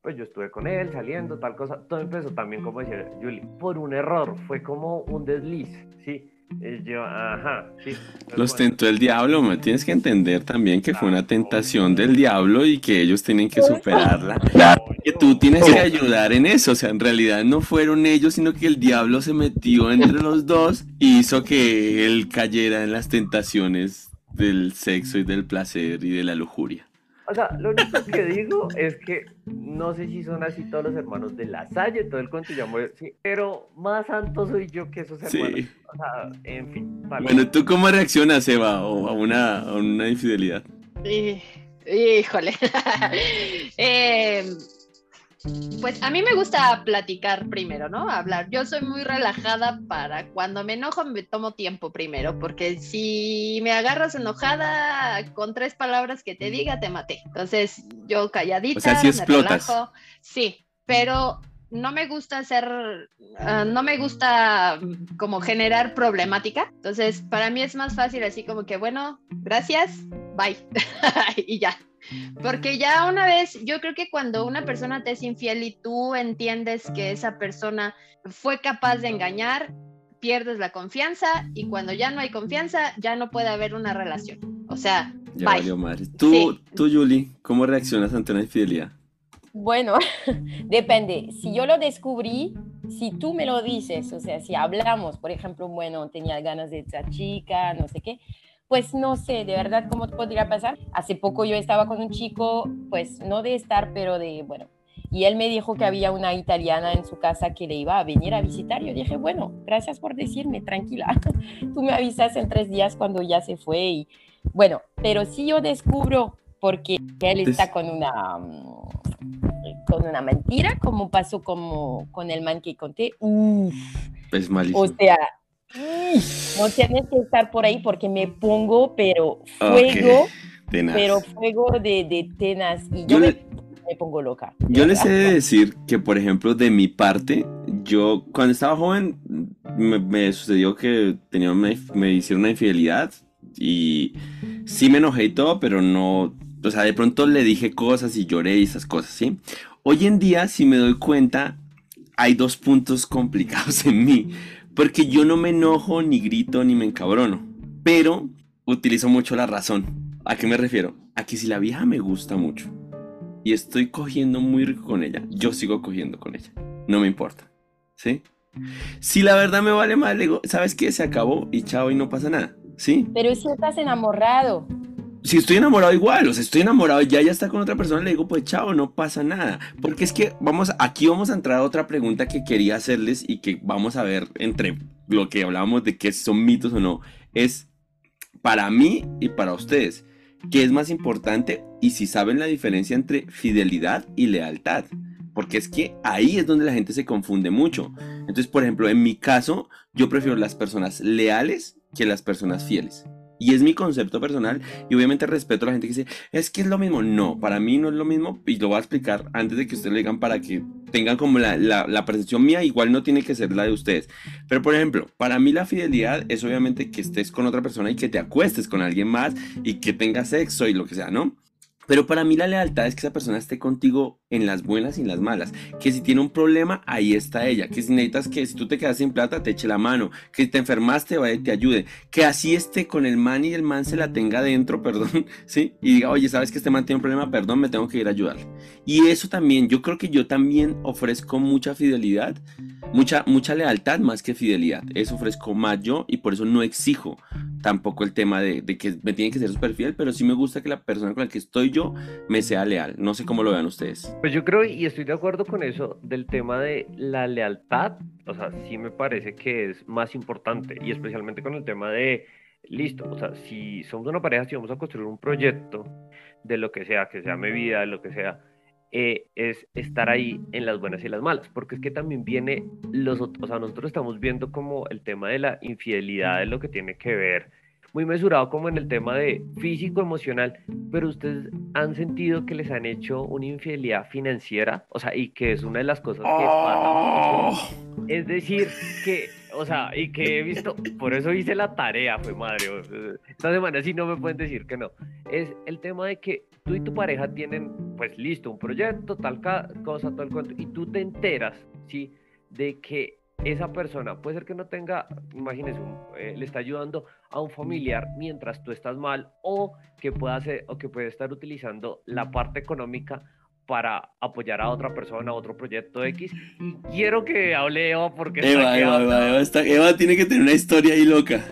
pues yo estuve con él saliendo, tal cosa, todo empezó también, como decía Julie, por un error, fue como un desliz, ¿sí? Y yo, ajá, sí. Entonces, Los tentó el diablo, me tienes que entender también que fue una tentación del diablo y que ellos tienen que superarla. Que tú tienes que ayudar en eso, o sea, en realidad no fueron ellos, sino que el diablo se metió entre los dos y hizo que él cayera en las tentaciones del sexo y del placer y de la lujuria. O sea, lo único que digo es que no sé si son así todos los hermanos de la Salle, todo el cuento ya murió, sí, pero más santo soy yo que esos hermanos. Sí. O sea, en fin. vale. Bueno, ¿tú cómo reaccionas, Eva, o a una, a una infidelidad? Y- Híjole. <laughs> Eh, pues a mí me gusta platicar primero, ¿no? Hablar. Yo soy muy relajada para cuando me enojo me tomo tiempo primero, porque si me agarras enojada con tres palabras que te diga, te maté. Entonces yo calladita, O sea, sí me relajo. Sí, pero no me gusta hacer, ah, no me gusta como generar problemática. Entonces, para mí es más fácil así como que, bueno, gracias, bye. <laughs> y ya. Porque ya una vez, yo creo que cuando una persona te es infiel y tú entiendes que esa persona fue capaz de engañar, pierdes la confianza y cuando ya no hay confianza, ya no puede haber una relación. O sea, Ya Bye. valió madre. Tú, Sí. tú, Julie, ¿cómo reaccionas ante una infidelidad? Bueno, <laughs> depende. Si yo lo descubrí, si tú me lo dices, o sea, si hablamos, por ejemplo, bueno, tenía ganas de esa chica, no sé qué, pues no sé, de verdad, cómo podría pasar. Hace poco yo estaba con un chico, pues no de estar, pero de, bueno, y él me dijo que había una italiana en su casa que le iba a venir a visitar. Yo dije, bueno, gracias por decirme, tranquila. <laughs> Tú me avisas en tres días cuando ya se fue y bueno, pero si yo descubro porque él está con una mm, con una mentira, como pasó como con el man que conté, uff, Es malísimo. o sea, no tienes que estar por ahí porque me pongo, pero fuego, Ok, tenaz. pero fuego de, de tenaz y yo, Yo me, le- me pongo loca. Yo les he de decir que, por ejemplo, de mi parte, yo cuando estaba joven me, me sucedió que tenía inf- me hicieron una infidelidad y sí me enojé y todo, pero no, o sea, de pronto le dije cosas y lloré y esas cosas, ¿sí? Hoy en día, si me doy cuenta, hay dos puntos complicados en mí, Porque yo no me enojo, ni grito, ni me encabrono. Pero utilizo mucho la razón. ¿A qué me refiero? A que si la vieja me gusta mucho y estoy cogiendo muy rico con ella, yo sigo cogiendo con ella. No me importa. ¿Sí? Si la verdad me vale más, le digo, ¿sabes qué? Se acabó y chao y no pasa nada. ¿Sí? Pero si estás enamorado. Si estoy enamorado igual, o sea, estoy enamorado y ya ya está con otra persona, le digo, pues chao, no pasa nada. Porque es que vamos, aquí vamos a entrar a otra pregunta que quería hacerles y que vamos a ver entre lo que hablábamos de que son mitos o no. Es para mí y para ustedes, ¿qué es más importante? Y si saben la diferencia entre fidelidad y lealtad. Porque es que ahí es donde la gente se confunde mucho. Entonces, por ejemplo, en mi caso, yo prefiero las personas leales que las personas fieles. Y es mi concepto personal y obviamente respeto a la gente que dice, es que es lo mismo. No, para mí no es lo mismo y lo voy a explicar antes de que ustedes lo digan para que tengan como la, la, la, percepción mía, igual no tiene que ser la de ustedes. Pero por ejemplo, para mí la fidelidad es obviamente que estés con otra persona y que te acuestes con alguien más y que tengas sexo y lo que sea, ¿no? Pero para mí la lealtad es que esa persona esté contigo en las buenas y en las malas. Que si tiene un problema, ahí está ella. Que si necesitas que si tú te quedas sin plata, te eche la mano. Que si te enfermaste, vaya y te ayude. Que así esté con el man y el man se la tenga dentro, <laughs> perdón, ¿sí? Y diga, oye, ¿sabes que este man tiene un problema? Perdón, me tengo que ir a ayudar. Y eso también, yo creo que yo también ofrezco mucha fidelidad, mucha, mucha lealtad más que fidelidad. Eso ofrezco más yo y por eso no exijo tampoco el tema de, que me tiene que ser súper fiel, pero sí me gusta que la persona con la que estoy yo me sea leal. No sé cómo lo vean ustedes. Pues yo creo y estoy de acuerdo con eso del tema de la lealtad. O sea, sí me parece que es más importante y especialmente con el tema de, listo, o sea, si somos una pareja, si vamos a construir un proyecto de lo que sea, que sea mi vida, de lo que sea, eh, es estar ahí en las buenas y las malas, porque es que también viene los otros, o sea, nosotros estamos viendo como el tema de la infidelidad es lo que tiene que ver muy mesurado como en el tema de físico, emocional, pero ustedes han sentido que les han hecho una infidelidad financiera, o sea, y que es una de las cosas que Oh. pasa. Es decir, que, o sea, y que he visto, por eso hice la tarea, fue madre, esta semana sí no me pueden decir que no, es el tema de que tú y tu pareja tienen, pues listo, un proyecto, tal cosa, tal cuento, y tú te enteras, ¿sí? De que esa persona puede ser que no tenga, imagínese, eh, le está ayudando a un familiar mientras tú estás mal o que pueda hacer o que puede estar utilizando la parte económica para apoyar a otra persona, a otro proyecto X. Y <laughs> quiero que hable Eva porque está Eva, Eva. Eva, Eva, está- Eva tiene que tener una historia ahí loca.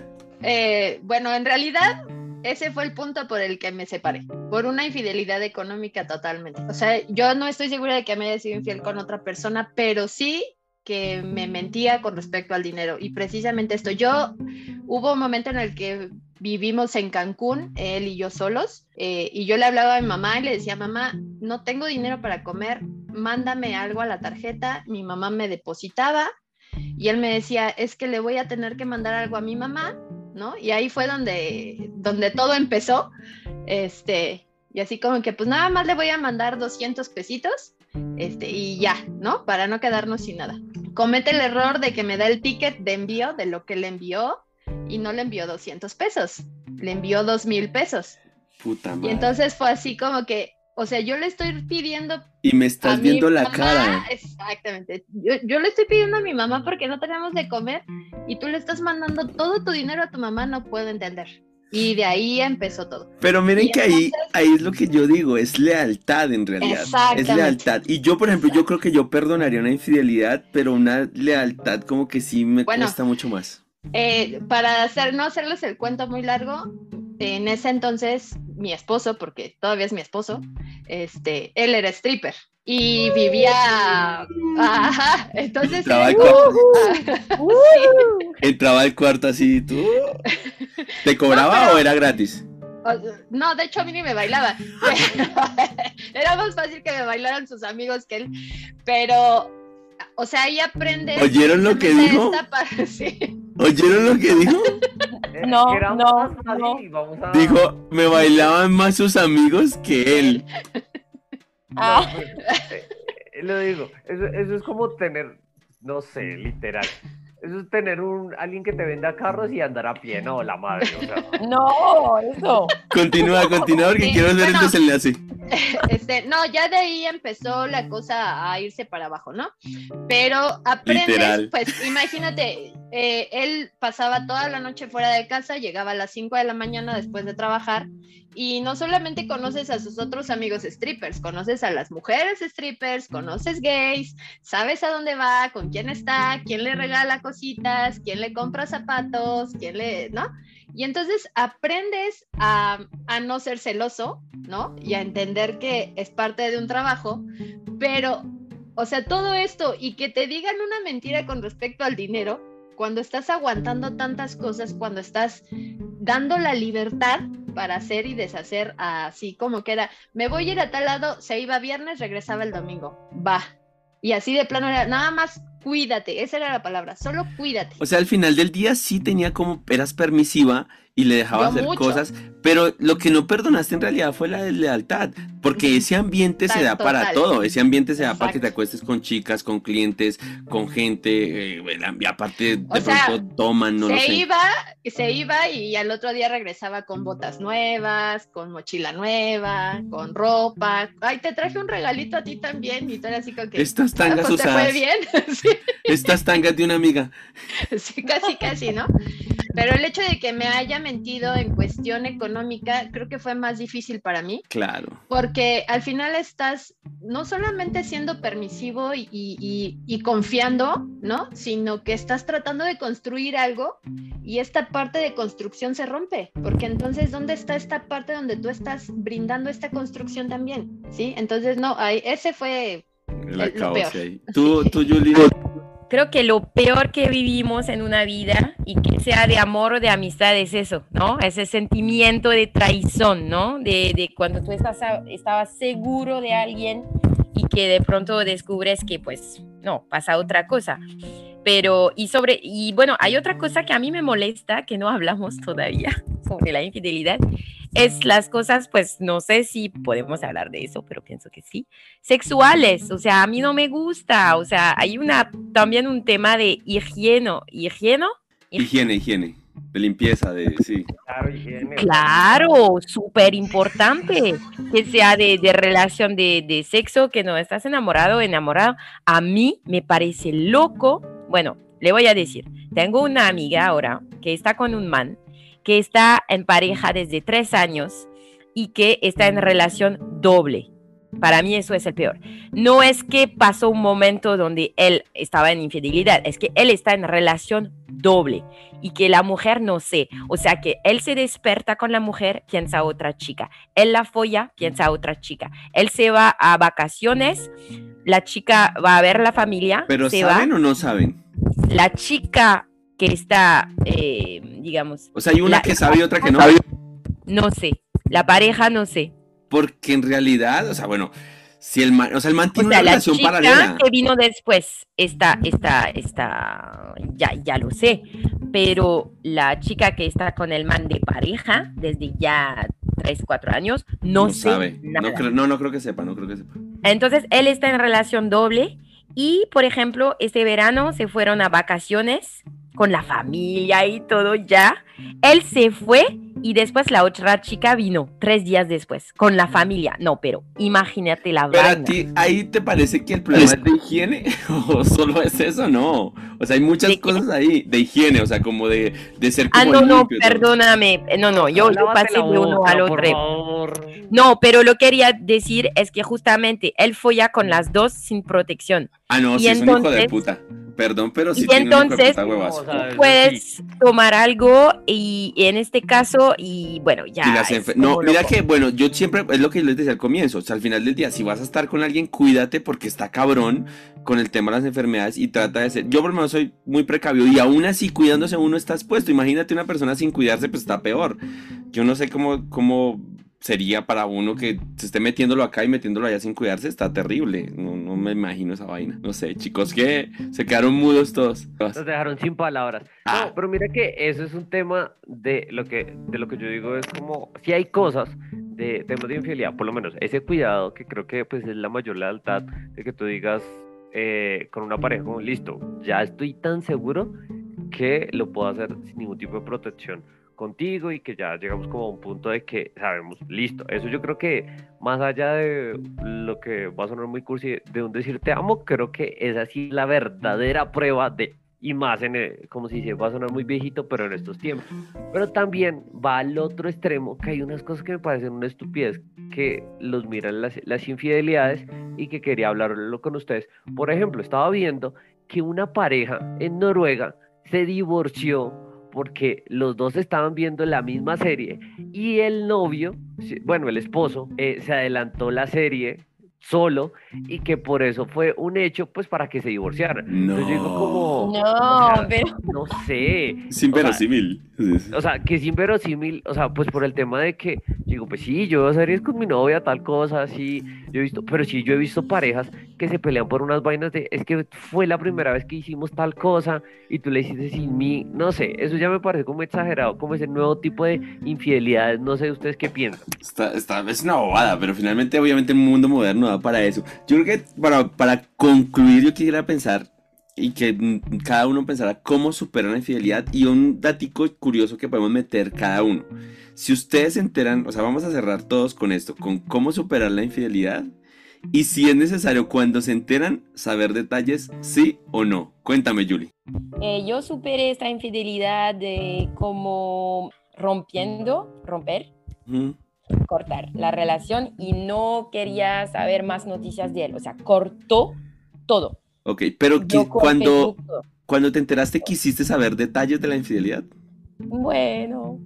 Eh, bueno, en realidad ese fue el punto por el que me separé, por una infidelidad económica totalmente. O sea, yo no estoy segura de que me haya sido infiel con otra persona, pero sí que me mentía con respecto al dinero. Y precisamente esto, yo hubo un momento en el que vivimos en Cancún, él y yo solos, eh, y yo le hablaba a mi mamá y le decía, mamá, no tengo dinero para comer, mándame algo a la tarjeta. Mi mamá me depositaba y él me decía, es que le voy a tener que mandar algo a mi mamá ¿no? Y ahí fue donde, donde todo empezó, este, y así como que pues nada más le voy a mandar 200 pesitos, este, y ya, ¿no? Para no quedarnos sin nada. Comete el error de que me da el ticket de envío de lo que le envió y no le envió 200 pesos, le envió 2 mil pesos. Puta Y madre. entonces fue así como que, o sea, yo le estoy pidiendo y me estás viendo la mamá, cara. Exactamente. Yo, yo le estoy pidiendo a mi mamá porque no tenemos de comer y tú le estás mandando todo tu dinero a tu mamá, no puedo entender. Y de ahí empezó todo. Pero miren que ahí, ahí es lo que yo digo, es lealtad en realidad. Es lealtad. Y yo, por ejemplo, yo creo que yo perdonaría una infidelidad, pero una lealtad como que sí me Bueno. cuesta mucho más. Eh, para hacer, no hacerles el cuento muy largo, en ese entonces mi esposo, porque todavía es mi esposo, este, él era stripper y vivía, ajá, entonces Entraba al uh, cuarto, <laughs> sí. entraba al cuarto así, ¿tú? <laughs> ¿Te cobraba No, pero- o era gratis? No, de hecho a mí ni me bailaba. <laughs> Era más fácil que me bailaran sus amigos que él. Pero, o sea, ahí aprende. ¿Oyeron lo que dijo? Sí. ¿Oyeron lo que dijo? <laughs> Eh, No, era no, más fácil no. y vamos a- Dijo, me bailaban más sus amigos que él. No, Ah. pues, eh, eh, lo digo, eso, eso es como tener, no sé, literal. Eso es tener un alguien que te venda carros y andar a pie, no, la madre. O sea, <laughs> No, eso. Continúa, continúa porque Sí, quiero hacer el bueno. desenlace. <laughs> Este, no, ya de ahí empezó la cosa a irse para abajo, ¿no? Pero aprendes, Literal. pues imagínate, eh, él pasaba toda la noche fuera de casa, llegaba a las 5 de la mañana después de trabajar y no solamente conoces a sus otros amigos strippers, conoces a las mujeres strippers, conoces gays, sabes a dónde va, con quién está, quién le regala cositas, quién le compra zapatos, quién le, ¿no? Y entonces aprendes a, a no ser celoso, ¿no? Y a entender que es parte de un trabajo, pero, o sea, todo esto y que te digan una mentira con respecto al dinero, cuando estás aguantando tantas cosas, cuando estás dando la libertad para hacer y deshacer así como que era, me voy a ir a tal lado, se iba viernes, regresaba el domingo, va. Y así de plano era, nada más cuídate, esa era la palabra, solo cuídate. O sea, al final del día sí tenía como, eras permisiva y le dejaba Yo hacer mucho. cosas, pero lo que no perdonaste en realidad fue la deslealtad, porque ese ambiente se da para total. todo, ese ambiente se da para que te acuestes con chicas, con clientes, con gente, eh, aparte de O sea, pronto toman, no lo se sé. iba, se iba y al otro día regresaba con botas nuevas, con mochila nueva, con ropa. Ay, te traje un regalito a ti también. Y tú eras así que. Estas "Ah, tangas pues, ¿te usadas, fue bien? <laughs> sí, estas tangas de una amiga. sí, casi, casi, ¿no? Pero el hecho de que me haya mentido en cuestión económica, creo que fue más difícil para mí. Claro. Porque al final estás no solamente siendo permisivo y, y- y- confiando, ¿no? Sino que estás tratando de construir algo y esta parte de construcción se rompe. Porque entonces, ¿dónde está esta parte donde tú estás brindando esta construcción también? ¿Sí? Entonces, no, ahí, ese fue... El lo peor. ahí. Tú, tú, Julie. Creo que lo peor que vivimos en una vida, y que sea de amor o de amistad, es eso, ¿no? Ese sentimiento de traición, ¿no? De, de cuando tú estás estabas seguro de alguien y que de pronto descubres que, pues, no, pasa otra cosa. Pero, y sobre, y bueno, hay otra cosa que a mí me molesta, que no hablamos todavía <laughs> sobre la infidelidad, es las cosas, pues, no sé si podemos hablar de eso, pero pienso que sí, sexuales, o sea, a mí no me gusta, o sea, hay una, también un tema de higiene, higiene, Higiene, higiene. De limpieza, de, sí. Claro, súper importante, que sea de, de relación de, de sexo, que no estás enamorado enamorado, a mí me parece loco, bueno, le voy a decir, tengo una amiga ahora que está con un man, que está en pareja desde tres años y que está en relación doble. Para mí eso es el peor. No es que pasó un momento donde él estaba en infidelidad, es que él está en relación doble y que la mujer no sé. O sea que él se desperta con la mujer, piensa a otra chica. Él la folla, piensa a otra chica. Él se va a vacaciones, la chica va a ver la familia, Pero se ¿saben va. o no saben? La chica que está, eh, digamos, O sea, hay una La- que sabe y otra que no. no sé. La pareja no sé. Porque en realidad, o sea, bueno, si el man, o sea, el man O tiene sea, una la relación chica paralela. que vino después, esta, esta, esta, ya, ya lo sé, pero la chica que está con el man de pareja desde ya 3, 4 años, no, sé sabe. nada. No, creo, no, no creo que sepa, no creo que sepa. Entonces, él está en relación doble y, por ejemplo, este verano se fueron a vacaciones con la familia y todo ya. Él se fue y después la otra chica vino tres días después con la familia. No, pero imagínate la Pero a vaina. ti, ¿ahí te parece que el problema es de higiene? <laughs> ¿O solo es eso? No. O sea, hay muchas cosas ahí de higiene, o sea, como de, de ser Ah, como no, no, limpio perdóname. No, no, yo, pasé de uno boca, al otro. favor. No, pero lo que quería decir es que justamente él folla con las dos sin protección. Ah, no, Y sí, es un hijo de entonces- puta. Perdón, pero sí y tiene entonces-. O sea, Puedes tomar algo y, en este caso, y bueno, ya. Y es no, mira que, bueno, yo siempre, es lo que les decía al comienzo, o sea, al final del día, si vas a estar con alguien, cuídate porque está cabrón con el tema de las enfermedades y trata de ser, yo por lo menos soy muy precavido y aún así cuidándose uno está expuesto, imagínate una persona sin cuidarse, pues está peor. Yo no sé cómo, cómo sería para uno que se esté metiéndolo acá y metiéndolo allá sin cuidarse, está terrible, no me imagino esa vaina. No sé, chicos, que se quedaron mudos todos. Nos dejaron sin palabras. Ah. No, pero mira que eso es un tema de lo que, de lo que yo digo es como, si hay cosas de temas de infidelidad, por lo menos ese cuidado que creo que pues es la mayor lealtad de que tú digas eh, con una pareja, como, listo, ya estoy tan seguro que lo puedo hacer sin ningún tipo de protección contigo y que ya llegamos como a un punto de que sabemos, listo, eso yo creo que más allá de lo que va a sonar muy cursi, de un decir te amo, creo que es la verdadera prueba de y más en, el- como si se va a sonar muy viejito, pero en estos tiempos. Pero también va al otro extremo, que hay unas cosas que me parecen una estupidez, que los miran las, las infidelidades y que quería hablarlo con ustedes. Por ejemplo, estaba viendo que una pareja en Noruega se divorció porque los dos estaban viendo la misma serie y el novio, bueno, el esposo, eh, se adelantó la serie solo y que por eso fue un hecho pues para que se divorciaran. No. Entonces yo digo como, No, o sea, <laughs> pero no sé, Sin o sea, verosímil. o sea, que es inverosímil, o sea, pues por el tema de que, digo, pues sí, yo veo series con mi novia, tal cosa, sí, yo he visto, pero sí, yo he visto parejas que se pelean por unas vainas de, es que fue la primera vez que hicimos tal cosa y tú le hiciste sin mí, no sé, eso ya me parece como exagerado, como ese nuevo tipo de infidelidades, no sé ustedes qué piensan. Está, está- es una bobada, pero finalmente, obviamente, el mundo moderno da para eso. Yo creo que para, para concluir, yo quisiera pensar y que cada uno pensara cómo supera la infidelidad y un datico curioso que podemos meter cada uno. Si ustedes se enteran, o sea, vamos a cerrar todos con esto, con cómo superar la infidelidad y si es necesario cuando se enteran saber detalles, sí o no. Cuéntame, Julie. eh, yo superé esta infidelidad de como rompiendo, romper, cortar la relación y no quería saber más noticias de él. O sea, cortó todo. Ok, pero cuando, todo. cuando te enteraste, ¿quisiste saber detalles de la infidelidad? Bueno,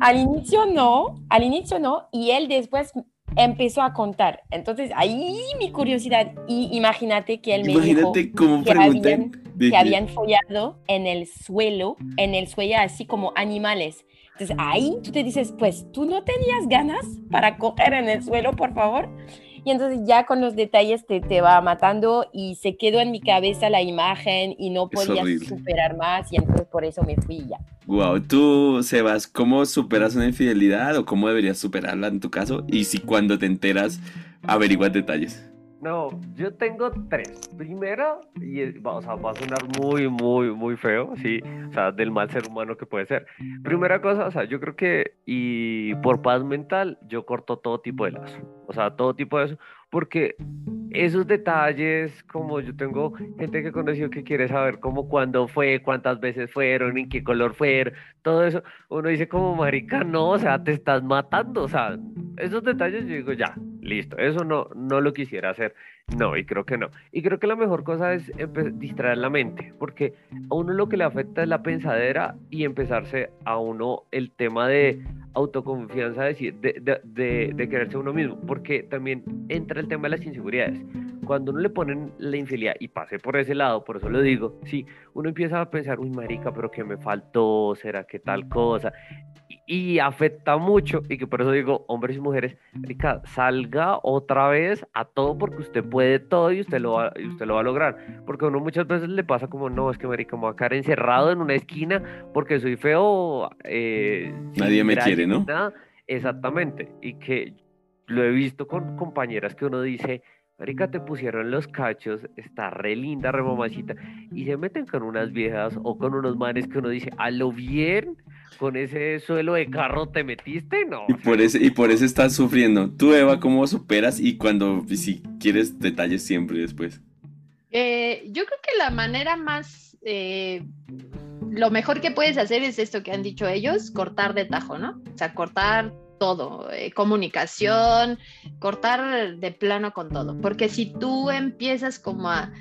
al inicio no, al inicio no, y él después empezó a contar. Entonces ahí mi curiosidad, y imagínate que él me dijo cómo que habían- que- habían follado en el suelo, en el suelo así como animales. Entonces ahí tú te dices, pues tú no tenías ganas para coger en el suelo, por favor. Y entonces ya con los detalles te, te va matando y se quedó en mi cabeza la imagen y no podía superar más y entonces por eso me fui ya. Wow, tú, Sebas, ¿cómo superas una infidelidad o cómo deberías superarla en tu caso? Y si cuando te enteras averiguas detalles. No, yo tengo tres. Primero, y va, o sea, va a sonar muy, muy, muy feo, sí, o sea, del mal ser humano que puede ser. Primera cosa, o sea, yo creo que, y por paz mental, yo corto todo tipo de lazo, o sea, todo tipo de eso, porque esos detalles, como yo tengo gente que he conocido que quiere saber cómo, cuándo fue, cuántas veces fueron, en qué color fueron, todo eso, uno dice como, marica, no, o sea, te estás matando, o sea, esos detalles yo digo, ya, listo, eso no, no lo quisiera hacer, no, y creo que no. Y creo que la mejor cosa es distraer la mente, porque a uno lo que le afecta es la pensadera y empezarse a uno el tema de autoconfianza, de, de, de, de quererse a uno mismo, porque también entra el tema de las inseguridades. Cuando uno le ponen la infidelidad y pase por ese lado, por eso lo digo, sí, uno empieza a pensar, uy, marica, pero que me faltó, será que tal cosa, y, afecta mucho, y que por eso digo, hombres y mujeres, marica, salga otra vez a todo porque usted puede todo y usted lo va, y usted lo va a lograr, porque a uno muchas veces le pasa como, no, es que marica, me voy a quedar encerrado en una esquina porque soy feo, eh, Nadie me quiere, ¿no? nada. Exactamente, y que lo he visto con compañeras que uno dice, Marica, te pusieron los cachos, está re linda, re mamacita, y se meten con unas viejas o con unos manes que uno dice, a lo bien, con ese suelo de carro te metiste, no. Y por, ese, y por eso estás sufriendo. Tú, Eva, ¿cómo superas? Y cuando, y si quieres detalles siempre después. Eh, yo creo que la manera más, eh, lo mejor que puedes hacer es esto que han dicho ellos, cortar de tajo, ¿no? O sea, cortar todo, eh, comunicación, cortar de plano con todo. Porque si tú empiezas como a,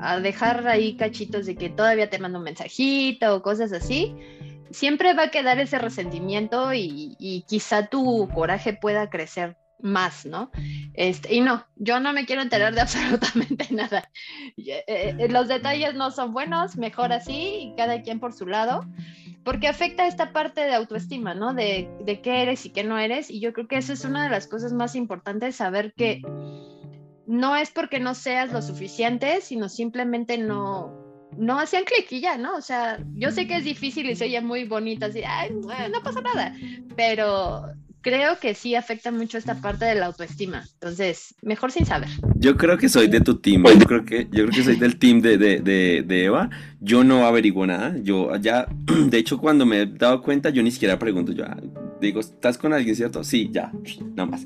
a dejar ahí cachitos de que todavía te mando un mensajito o cosas así, siempre va a quedar ese resentimiento y, y quizá tu coraje pueda crecer más, ¿no? Este, y no, yo no me quiero enterar de absolutamente <laughs> nada. Eh, eh, los detalles no son buenos, mejor así, cada quien por su lado, porque afecta esta parte de autoestima, ¿no? De, de qué eres y qué no eres, y yo creo que eso es una de las cosas más importantes, saber que no es porque no seas lo suficiente, sino simplemente no, no hacían ya, ¿no? O sea, yo sé que es difícil y se oye muy bonito, así, ay, no pasa nada, pero creo que sí afecta mucho esta parte de la autoestima. Entonces, mejor sin saber. Yo creo que soy de tu team. Yo creo que, yo creo que soy del team de, de, de, de Eva. Yo no averiguo nada. Yo ya, <clears throat> de hecho, cuando me he dado cuenta, yo ni siquiera pregunto. Yo ah, digo, ¿estás con alguien, cierto? Sí, ya, <clears throat> nada más.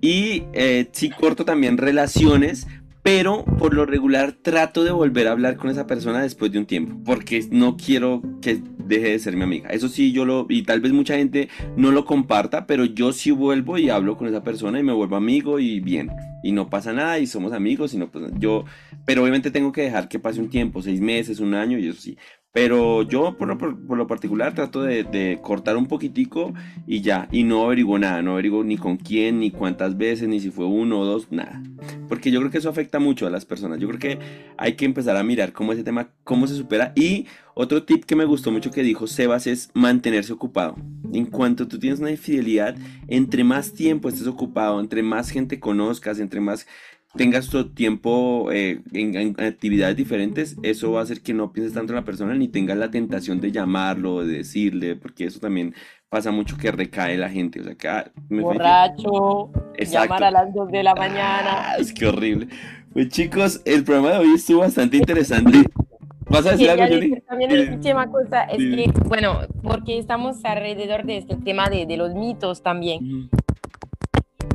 Y eh, sí corto también relaciones, pero por lo regular trato de volver a hablar con esa persona después de un tiempo, porque no quiero que deje de ser mi amiga. Eso sí, yo lo, y tal vez mucha gente no lo comparta, pero yo sí vuelvo y hablo con esa persona y me vuelvo amigo y bien, y no pasa nada y somos amigos, y no pues yo, pero obviamente tengo que dejar que pase un tiempo, seis meses, un año y eso sí. Pero yo por lo, por lo particular trato de, de, cortar un poquitico y ya, y no averiguo nada, no averiguo ni con quién, ni cuántas veces, ni si fue uno o dos, nada. Porque yo creo que eso afecta mucho a las personas. Yo creo que hay que empezar a mirar cómo ese tema, cómo se supera. Y otro tip que me gustó mucho que dijo Sebas es mantenerse ocupado. En cuanto tú tienes una infidelidad, entre más tiempo estés ocupado, entre más gente conozcas, entre más tengas tu tiempo eh, en, en, actividades diferentes, eso va a hacer que no pienses tanto en la persona ni tengas la tentación de llamarlo, de decirle, porque eso también pasa mucho que recae la gente. O sea, que, ah, me Borracho, llamar a las 2 de la mañana. Ah, es que horrible. Pues chicos, el programa de hoy estuvo bastante interesante. ¿Vas a decir Quería algo, decir también una última cosa, es que, bueno, porque estamos alrededor de este tema de, de los mitos también. Ujú.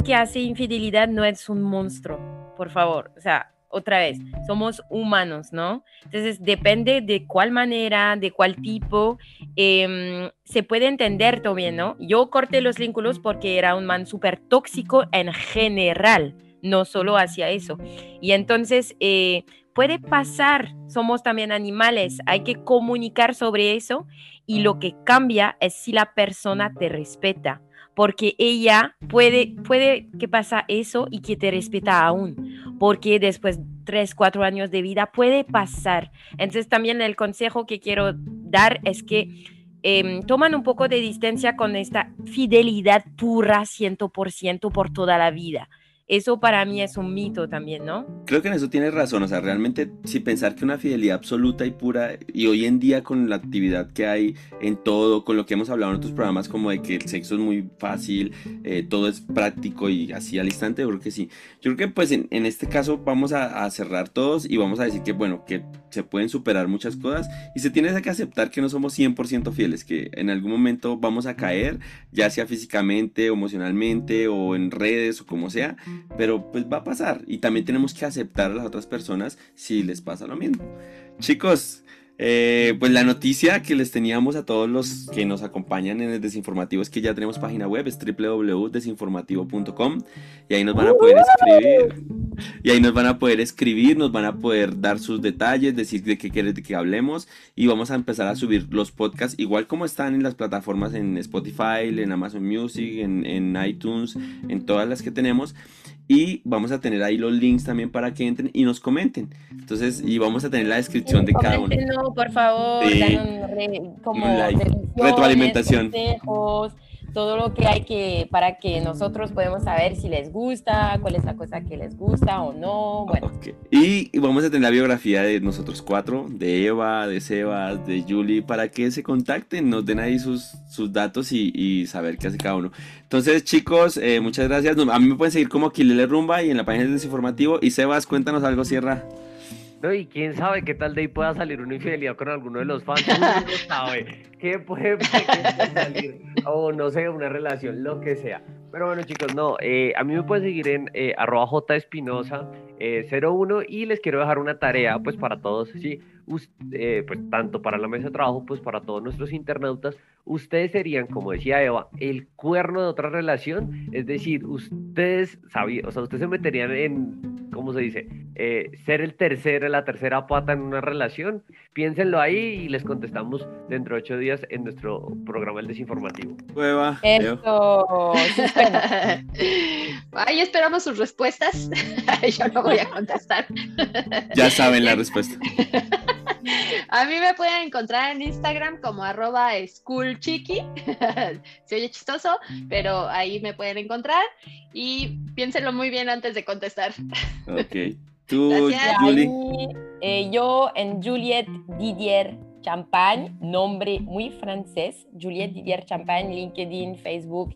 Que hace infidelidad no es un monstruo, por favor. O sea, otra vez, somos humanos, ¿no? Entonces, depende de cuál manera, de cuál tipo, em, se puede entender también, ¿no? Yo corté los vínculos porque era un man súper tóxico en general, no solo hacia eso. Y entonces, eh, puede pasar, somos también animales, hay que comunicar sobre eso y lo que cambia es si la persona te respeta porque ella puede, puede que pasa eso y que te respeta aún, porque después tres, cuatro años de vida puede pasar. Entonces también el consejo que quiero dar es que eh, toman un poco de distancia con esta fidelidad pura 100% por toda la vida. Eso para mí es un mito también, ¿no? Creo que en eso tienes razón, o sea, realmente si pensar que una fidelidad absoluta y pura, y hoy en día con la actividad que hay en todo, con lo que hemos hablado en otros programas, como de que el sexo es muy fácil, eh, todo es práctico y así al instante, yo creo que sí. Yo creo que pues en, este caso vamos a, cerrar todos y vamos a decir que bueno, que se pueden superar muchas cosas y se tiene que aceptar que no somos 100% fieles, que en algún momento vamos a caer, ya sea físicamente, emocionalmente o en redes o como sea pero pues va a pasar y también tenemos que aceptar a las otras personas si les pasa lo mismo. Chicos, eh, pues la noticia que les teníamos a todos los que nos acompañan en el desinformativo es que ya tenemos página web, es www.desinformativo.com y ahí nos van a poder escribir. Y ahí nos van a poder escribir, nos van a poder dar sus detalles, decir de qué quieres de que hablemos y vamos a empezar a subir los podcasts igual como están en las plataformas en Spotify, en Amazon Music, en, en iTunes, en todas las que tenemos y vamos a tener ahí los links también para que entren y nos comenten. Entonces, y vamos a tener la descripción de cada uno. No, por favor, Sí. dan re- como Un like. Retroalimentación. consejos, todo lo que hay que para que nosotros podemos saber si les gusta, cuál es la cosa que les gusta o no. Bueno. Y vamos a tener la biografía de nosotros cuatro, de Eva, de Sebas, de Julie, para que se contacten, nos den ahí sus, sus datos y, saber qué hace cada uno. Entonces, chicos, eh, muchas gracias. A mí me pueden seguir como Aquilele Rumba y en la página de Desinformativo. Y Sebas, cuéntanos algo, Sierra. No, y quién sabe qué tal de ahí pueda salir una infidelidad con alguno de los fans. <laughs> No sabe qué puede, salir. O no sé, una relación, lo que sea. Pero bueno, chicos, no. eh, a mí me pueden seguir en eh, arroba jespinosa eh, 01 y les quiero dejar una tarea, pues para todos, sí. Eh, pues tanto para la mesa de trabajo, pues para todos nuestros internautas. Ustedes serían, como decía Eva, el cuerno de otra relación. Es decir, ustedes sabían, o sea, ustedes se meterían en, ¿cómo se dice? Eh, ser el tercero, la tercera pata en una relación. Piénsenlo ahí y les contestamos dentro de ocho días en nuestro programa El Desinformativo. Eva, Leo. eso. <laughs> Ahí esperamos sus respuestas. <laughs> Yo no voy a contestar. Ya saben la respuesta. <laughs> A mí me pueden encontrar en Instagram como arroba schoolchiqui. <laughs> Se oye chistoso, pero ahí me pueden encontrar. Y piénsenlo muy bien antes de contestar. Ok. Tú, Gracias. Julie. Ahí, eh, yo en Juliette Didier Champagne, nombre muy francés, Juliette Didier Champagne, LinkedIn, Facebook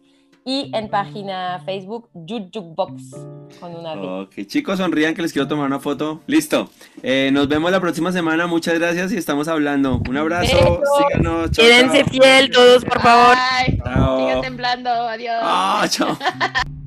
y en página Facebook Jukebox con una B. Ok, chicos, sonrían que les quiero tomar una foto. Listo. Eh, nos vemos la próxima semana. Muchas gracias y estamos hablando. Un abrazo. Besos. Síganos. Chao, Quédense chao. fiel todos, por favor. Bye. Chao. Sigan temblando. Adiós. Ah, chao. <laughs>